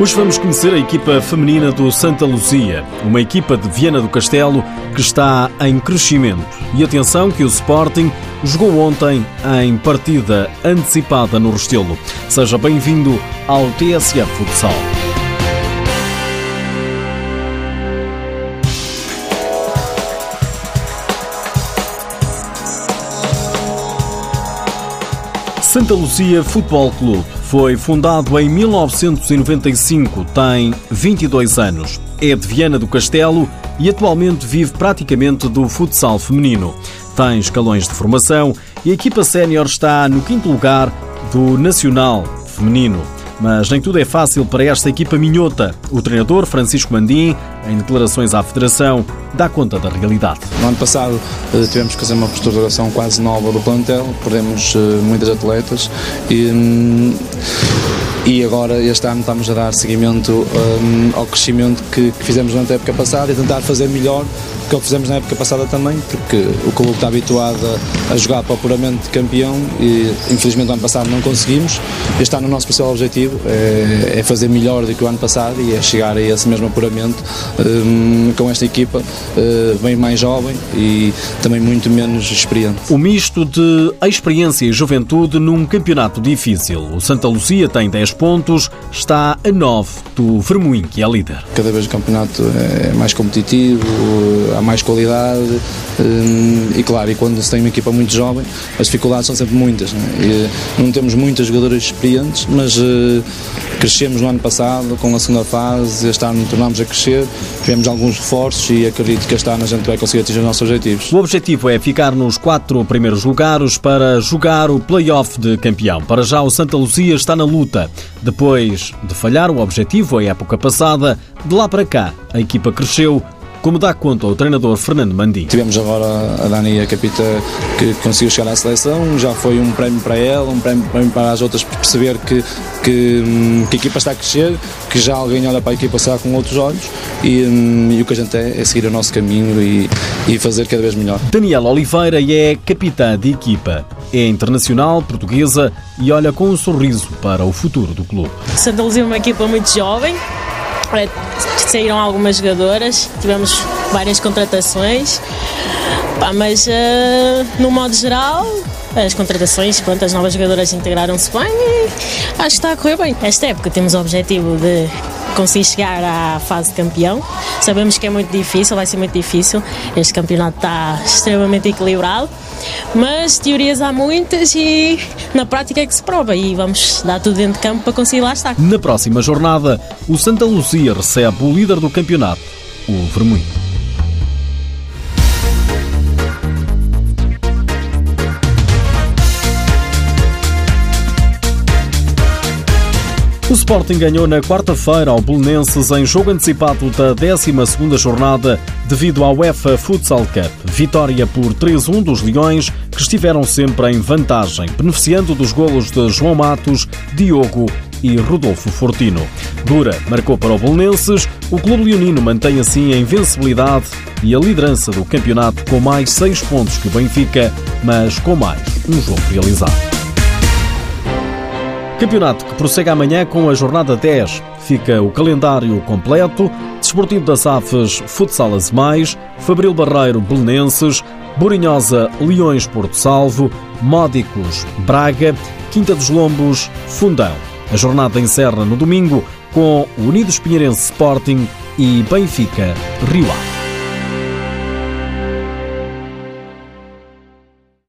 Hoje vamos conhecer a equipa feminina do Santa Luzia, uma equipa de Viana do Castelo que está em crescimento. E atenção que o Sporting jogou ontem em partida antecipada no Restelo. Seja bem-vindo ao TSF Futsal. Santa Lucia Futebol Clube foi fundado em 1995, tem 22 anos. É de Viana do Castelo e atualmente vive praticamente do futsal feminino. Tem escalões de formação e a equipa sénior está no quinto lugar do Nacional Feminino. Mas nem tudo é fácil para esta equipa minhota. O treinador Francisco Mandim, em declarações à Federação, dá conta da realidade. No ano passado eh, tivemos que fazer uma reestruturação quase nova do plantel, perdemos eh, muitas atletas e, hum, e agora este ano estamos a dar seguimento um, ao crescimento que, que fizemos durante a época passada e tentar fazer melhor que é o fizemos na época passada também, porque o clube está habituado a, jogar para o puramente campeão e infelizmente no ano passado não conseguimos. Este ano o nosso principal objetivo é, é, fazer melhor do que o ano passado e é chegar a esse mesmo apuramento um, com esta equipa uh, bem mais jovem e também muito menos experiente. O misto de experiência e juventude num campeonato difícil. O Santa Lucia tem 10 pontos, está a 9 do Vermoim, que é líder. Cada vez o campeonato é mais competitivo, mais qualidade hum, e claro, e quando se tem uma equipa muito jovem, as dificuldades são sempre muitas. Não, é? não temos muitas jogadoras experientes, mas uh, crescemos no ano passado com a segunda fase, este ano tornámos a crescer, tivemos alguns reforços e acredito que este ano a gente vai conseguir atingir os nossos objetivos. O objetivo é ficar nos quatro primeiros lugares para jogar o play-off de campeão. Para já o Santa Lucia está na luta. Depois de falhar o objetivo a época passada, de lá para cá a equipa cresceu como dá conta o treinador Fernando Mandim. Tivemos agora a Dani, a capita, que conseguiu chegar à seleção, já foi um prémio para ela, um prémio para as outras perceber que, que, hum, que a equipa está a crescer, que já alguém olha para a equipa será com outros olhos e, hum, e, o que a gente é é seguir o nosso caminho e, e fazer cada vez melhor. Daniela Oliveira é capitã de equipa. É internacional, portuguesa e olha com um sorriso para o futuro do clube. Santa Luzia é uma equipa muito jovem, saíram algumas jogadoras, tivemos várias contratações, mas uh, no modo geral as contratações, quantas novas jogadoras integraram-se bem e acho que está a correr bem. Esta época temos o objetivo de conseguir chegar à fase de campeão. Sabemos que é muito difícil, vai ser muito difícil. Este campeonato está extremamente equilibrado, mas teorias há muitas e na prática é que se prova e vamos dar tudo dentro de campo para conseguir lá estar. Na próxima jornada, o Santa Lucia recebe o líder do campeonato, o Vermelho. O Sporting ganhou na quarta-feira ao Belenenses em jogo antecipado da 12ª jornada devido à UEFA Futsal Cup. Vitória por 3-1 dos Leões, que estiveram sempre em vantagem, beneficiando dos golos de João Matos, Diogo e Rodolfo Fortino. Dura marcou para o Belenenses, o clube leonino mantém assim a invencibilidade e a liderança do campeonato com mais 6 pontos que o Benfica, mas com mais um jogo realizado. Campeonato que prossegue amanhã com a jornada 10. Fica o calendário completo. Desportivo das Aves, Futsal Mais, Fabril Barreiro, Belenenses, Borinhosa, Leões, Porto Salvo, Módicos, Braga, Quinta dos Lombos, Fundão. A jornada encerra no domingo com Unidos Pinheirense Sporting e Benfica, Rio Ave.